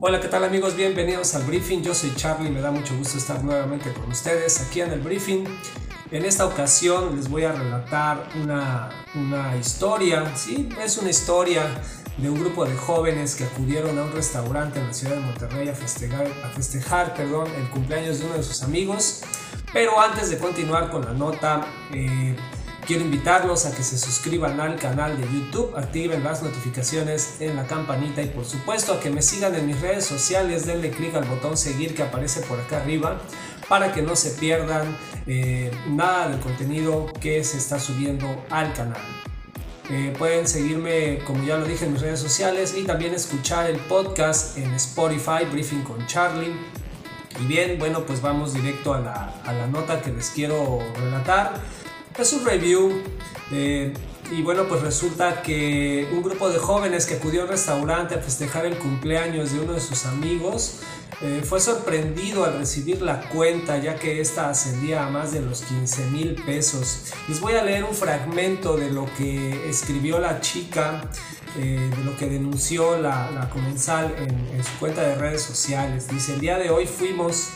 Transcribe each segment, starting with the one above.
Hola, ¿qué tal amigos? Bienvenidos al briefing. Yo soy Charlie, me da mucho gusto estar nuevamente con ustedes aquí en el briefing. En esta ocasión les voy a relatar una, una historia, sí, es una historia de un grupo de jóvenes que acudieron a un restaurante en la ciudad de Monterrey a festejar, perdón, el cumpleaños de uno de sus amigos. Pero antes de continuar con la nota, eh, Quiero invitarlos a que se suscriban al canal de YouTube, activen las notificaciones en la campanita y por supuesto a que me sigan en mis redes sociales, denle clic al botón seguir que aparece por acá arriba para que no se pierdan eh, nada del contenido que se está subiendo al canal. Eh, pueden seguirme, como ya lo dije, en mis redes sociales y también escuchar el podcast en Spotify, Briefing con Charlie. Y bien, bueno, pues vamos directo a la, a la nota que les quiero relatar es un review. Eh, y bueno, pues resulta que un grupo de jóvenes que acudió al restaurante a festejar el cumpleaños de uno de sus amigos eh, fue sorprendido al recibir la cuenta ya que esta ascendía a más de los 15 mil pesos. Les voy a leer un fragmento de lo que escribió la chica, eh, de lo que denunció la, comensal en, en su cuenta de redes sociales. Dice, el día de hoy fuimos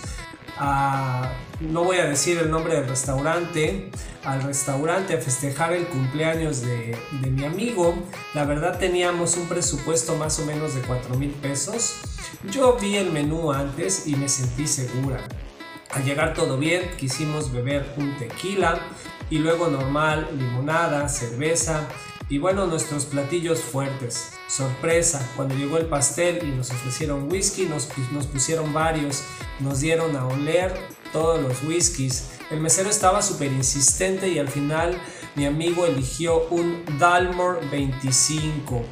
no voy a decir el nombre del restaurante, al restaurante a festejar el cumpleaños de, de mi amigo. La verdad teníamos un presupuesto más o menos de 4 mil pesos. Yo vi el menú antes y me sentí segura. Al llegar todo bien, quisimos beber un tequila y luego normal, limonada, cerveza y bueno, nuestros platillos fuertes. Sorpresa, cuando llegó el pastel y nos ofrecieron whisky, nos, nos pusieron varios, nos dieron a oler todos los whiskies. El mesero estaba súper insistente y al final mi amigo eligió un Dalmor 25.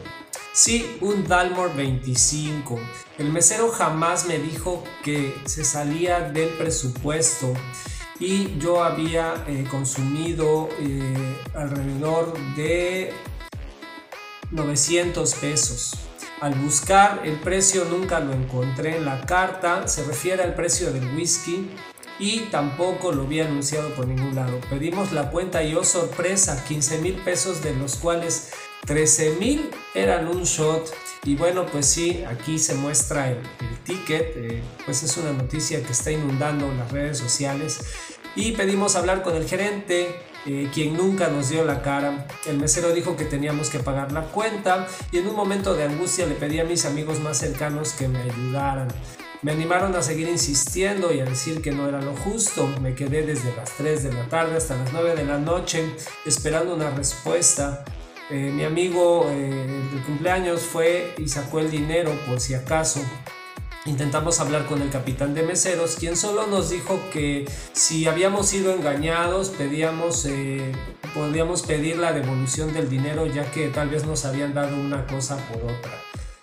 Sí, un Dalmor 25. El mesero jamás me dijo que se salía del presupuesto y yo había eh, consumido eh, alrededor de 900 pesos. Al buscar el precio nunca lo encontré en la carta, se refiere al precio del whisky y tampoco lo había anunciado por ningún lado. Pedimos la cuenta y oh sorpresa, 15 mil pesos de los cuales 13 mil eran un shot. Y bueno, pues sí, aquí se muestra el, ticket, eh, pues es una noticia que está inundando las redes sociales. Y pedimos hablar con el gerente, eh, quien nunca nos dio la cara. El mesero dijo que teníamos que pagar la cuenta y en un momento de angustia le pedí a mis amigos más cercanos que me ayudaran. Me animaron a seguir insistiendo y a decir que no era lo justo. Me quedé desde las 3 de la tarde hasta las 9 de la noche esperando una respuesta. Eh, mi amigo eh, de cumpleaños fue y sacó el dinero por si acaso. Intentamos hablar con el capitán de meseros, quien solo nos dijo que si habíamos sido engañados, pedíamos, eh, pedir la devolución del dinero ya que tal vez nos habían dado una cosa por otra.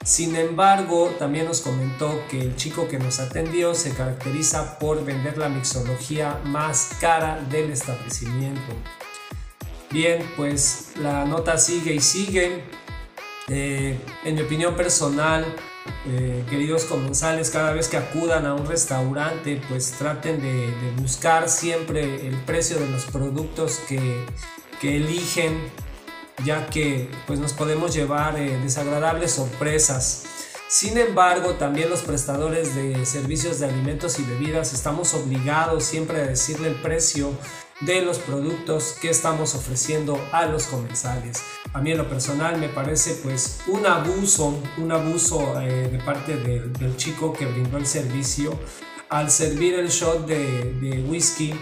Sin embargo, también nos comentó que el chico que nos atendió se caracteriza por vender la mixología más cara del establecimiento. Bien, pues la nota sigue y sigue. Eh, en mi opinión personal, eh, queridos comensales, cada vez que acudan a un restaurante, pues traten de, buscar siempre el precio de los productos que, eligen, ya que pues nos podemos llevar eh, desagradables sorpresas. Sin embargo, también los prestadores de servicios de alimentos y bebidas estamos obligados siempre a decirle el precio de los productos que estamos ofreciendo a los comensales. A mí en lo personal me parece pues un abuso, un abuso eh, de parte del chico que brindó el servicio al servir el shot de, whisky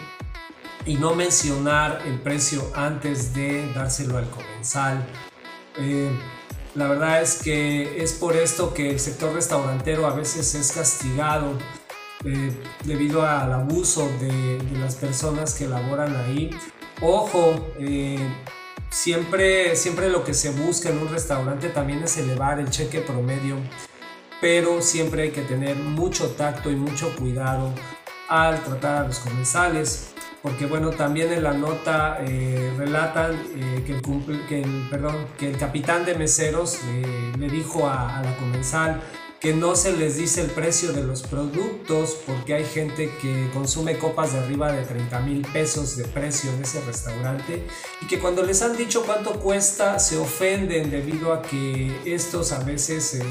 y no mencionar el precio antes de dárselo al comensal. Eh, la verdad es que es por esto que el sector restaurantero a veces es castigado eh, debido al abuso de, las personas que laboran ahí. Ojo, eh, siempre, siempre lo que se busca en un restaurante también es elevar el cheque promedio, pero siempre hay que tener mucho tacto y mucho cuidado al tratar a los comensales porque bueno, también en la nota eh, relatan que, el, que, el, perdón, que el capitán de meseros le dijo a, a, la comensal que no se les dice el precio de los productos porque hay gente que consume copas de arriba de 30 mil pesos de precio en ese restaurante y que cuando les han dicho cuánto cuesta se ofenden debido a que estos a veces eh,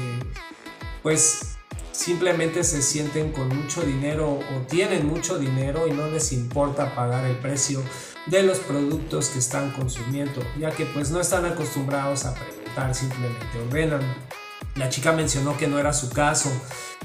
pues simplemente se sienten con mucho dinero o tienen mucho dinero y no les importa pagar el precio de los productos que están consumiendo, ya que pues no están acostumbrados a preguntar, simplemente ordenan. La chica mencionó que no era su caso,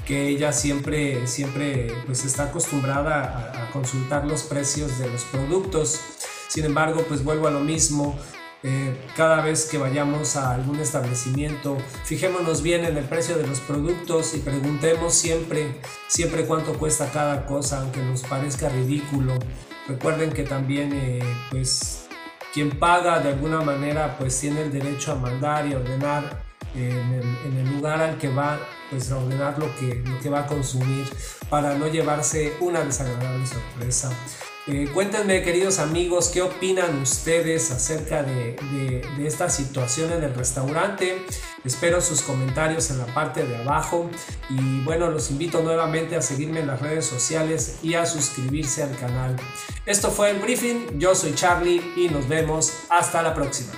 que ella siempre, siempre pues está acostumbrada a, consultar los precios de los productos. Sin embargo, pues vuelvo a lo mismo, eh, cada vez que vayamos a algún establecimiento, fijémonos bien en el precio de los productos y preguntemos siempre, siempre cuánto cuesta cada cosa, aunque nos parezca ridículo. Recuerden que también, eh, pues, quien paga de alguna manera, pues tiene el derecho a mandar y ordenar en, el, lugar al que va, pues a ordenar lo que, lo que va a consumir para no llevarse una desagradable sorpresa. Eh, cuéntenme, queridos amigos, qué opinan ustedes acerca de, de, de, esta situación en el restaurante. Espero sus comentarios en la parte de abajo. Y bueno, los invito nuevamente a seguirme en las redes sociales y a suscribirse al canal. Esto fue el briefing. Yo soy Charlie y nos vemos. Hasta la próxima.